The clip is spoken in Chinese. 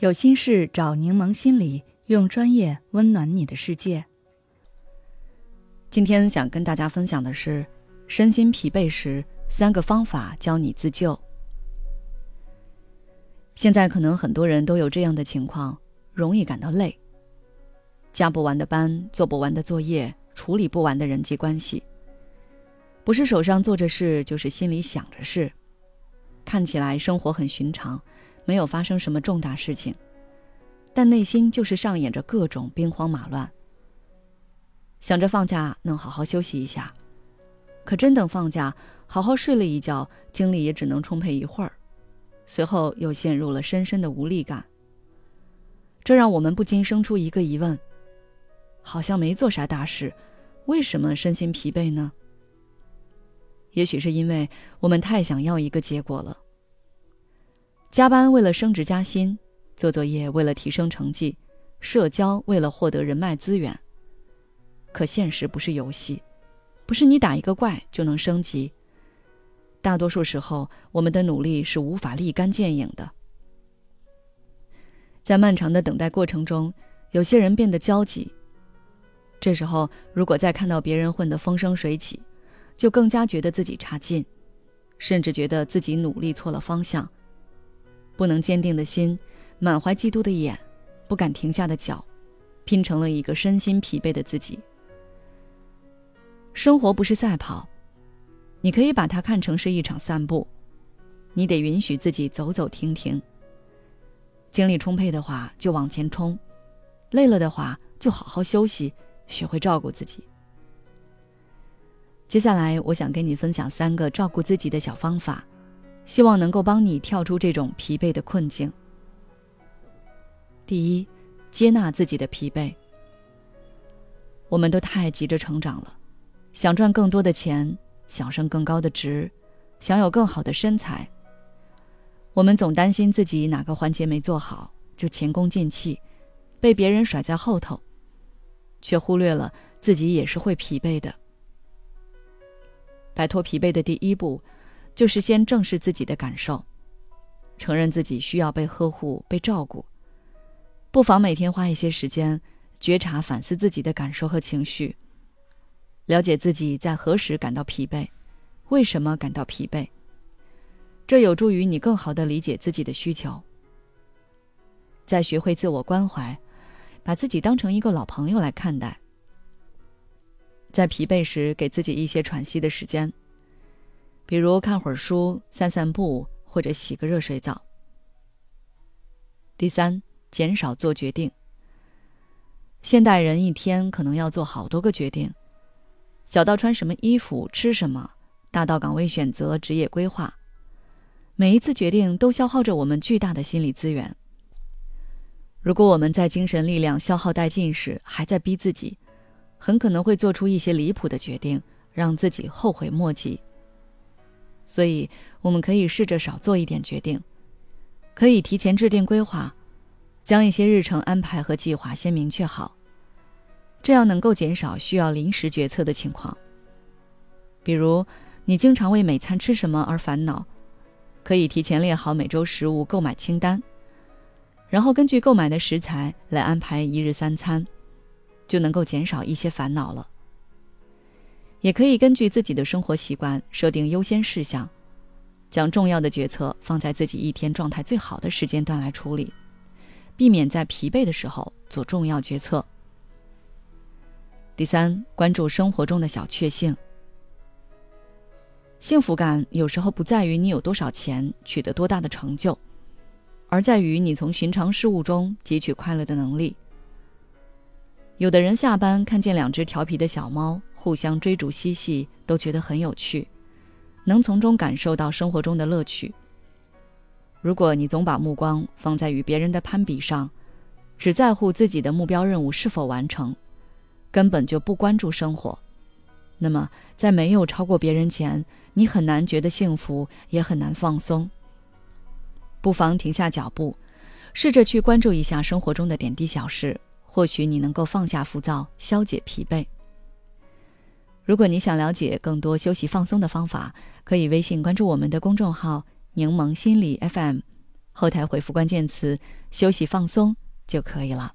有心事找柠檬心理，用专业温暖你的世界。今天想跟大家分享的是，身心疲惫时三个方法教你自救。现在可能很多人都有这样的情况，容易感到累。加不完的班，做不完的作业，处理不完的人际关系，不是手上做着事，就是心里想着事。看起来生活很寻常。没有发生什么重大事情，但内心就是上演着各种兵荒马乱。想着放假能好好休息一下，可真等放假好好睡了一觉，精力也只能充沛一会儿，随后又陷入了深深的无力感。这让我们不禁生出一个疑问：好像没做啥大事，为什么身心疲惫呢？也许是因为我们太想要一个结果了。加班为了升职加薪，做作业为了提升成绩，社交为了获得人脉资源。可现实不是游戏，不是你打一个怪就能升级。大多数时候，我们的努力是无法立竿见影的。在漫长的等待过程中，有些人变得焦急。这时候，如果再看到别人混得风生水起，就更加觉得自己差劲，甚至觉得自己努力错了方向。不能坚定的心，满怀嫉妒的眼，不敢停下的脚，拼成了一个身心疲惫的自己。生活不是赛跑，你可以把它看成是一场散步，你得允许自己走走停停。精力充沛的话就往前冲，累了的话就好好休息，学会照顾自己。接下来，我想跟你分享三个照顾自己的小方法。希望能够帮你跳出这种疲惫的困境。第一，接纳自己的疲惫。我们都太急着成长了，想赚更多的钱，想升更高的职，想有更好的身材。我们总担心自己哪个环节没做好，就前功尽弃，被别人甩在后头，却忽略了自己也是会疲惫的。摆脱疲惫的第一步。就是先正视自己的感受，承认自己需要被呵护、被照顾。不妨每天花一些时间，觉察、反思自己的感受和情绪，了解自己在何时感到疲惫，为什么感到疲惫。这有助于你更好的理解自己的需求。再学会自我关怀，把自己当成一个老朋友来看待。在疲惫时，给自己一些喘息的时间。比如看会儿书、散散步，或者洗个热水澡。第三，减少做决定。现代人一天可能要做好多个决定，小到穿什么衣服、吃什么，大到岗位选择、职业规划，每一次决定都消耗着我们巨大的心理资源。如果我们在精神力量消耗殆尽时还在逼自己，很可能会做出一些离谱的决定，让自己后悔莫及。所以，我们可以试着少做一点决定，可以提前制定规划，将一些日程安排和计划先明确好，这样能够减少需要临时决策的情况。比如，你经常为每餐吃什么而烦恼，可以提前列好每周食物购买清单，然后根据购买的食材来安排一日三餐，就能够减少一些烦恼了。也可以根据自己的生活习惯设定优先事项，将重要的决策放在自己一天状态最好的时间段来处理，避免在疲惫的时候做重要决策。第三，关注生活中的小确幸。幸福感有时候不在于你有多少钱，取得多大的成就，而在于你从寻常事物中汲取快乐的能力。有的人下班看见两只调皮的小猫。互相追逐嬉戏，都觉得很有趣，能从中感受到生活中的乐趣。如果你总把目光放在与别人的攀比上，只在乎自己的目标任务是否完成，根本就不关注生活，那么在没有超过别人前，你很难觉得幸福，也很难放松。不妨停下脚步，试着去关注一下生活中的点滴小事，或许你能够放下浮躁，消解疲惫。如果你想了解更多休息放松的方法，可以微信关注我们的公众号“柠檬心理 FM”，后台回复关键词“休息放松”就可以了。